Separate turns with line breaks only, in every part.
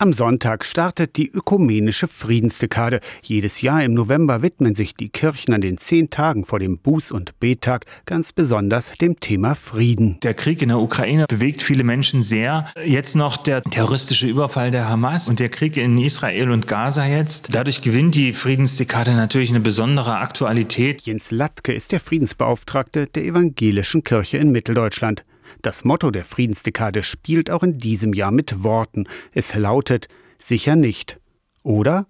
Am Sonntag startet die ökumenische Friedensdekade. Jedes Jahr im November widmen sich die Kirchen an den zehn Tagen vor dem Buß- und Bettag ganz besonders dem Thema Frieden.
Der Krieg in der Ukraine bewegt viele Menschen sehr. Jetzt noch der terroristische Überfall der Hamas und der Krieg in Israel und Gaza jetzt. Dadurch gewinnt die Friedensdekade natürlich eine besondere Aktualität.
Jens Latke ist der Friedensbeauftragte der evangelischen Kirche in Mitteldeutschland. Das Motto der Friedensdekade spielt auch in diesem Jahr mit Worten. Es lautet sicher nicht. Oder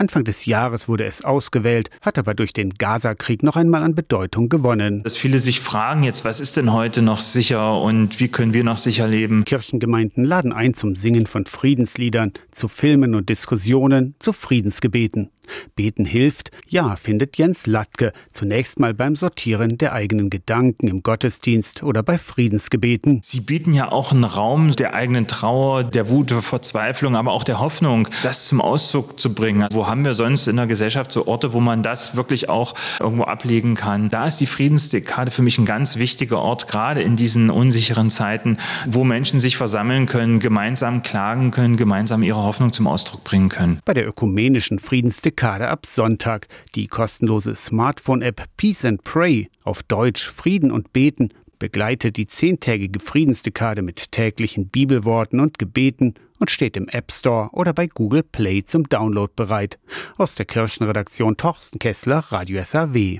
Anfang des Jahres wurde es ausgewählt, hat aber durch den Gaza-Krieg noch einmal an Bedeutung gewonnen.
Dass viele sich fragen jetzt, was ist denn heute noch sicher und wie können wir noch sicher leben?
Kirchengemeinden laden ein zum Singen von Friedensliedern, zu Filmen und Diskussionen, zu Friedensgebeten. Beten hilft, ja, findet Jens Latke, zunächst mal beim Sortieren der eigenen Gedanken im Gottesdienst oder bei Friedensgebeten.
Sie bieten ja auch einen Raum der eigenen Trauer, der Wut, der Verzweiflung, aber auch der Hoffnung, das zum Ausdruck zu bringen. Wo haben wir sonst in der Gesellschaft so Orte, wo man das wirklich auch irgendwo ablegen kann? Da ist die Friedensdekade für mich ein ganz wichtiger Ort, gerade in diesen unsicheren Zeiten, wo Menschen sich versammeln können, gemeinsam klagen können, gemeinsam ihre Hoffnung zum Ausdruck bringen können.
Bei der ökumenischen Friedensdekade Dekade ab Sonntag. Die kostenlose Smartphone-App Peace and Pray, auf Deutsch Frieden und Beten, begleitet die zehntägige Friedensdekade mit täglichen Bibelworten und Gebeten und steht im App Store oder bei Google Play zum Download bereit. Aus der Kirchenredaktion Torsten Kessler, Radio SAW.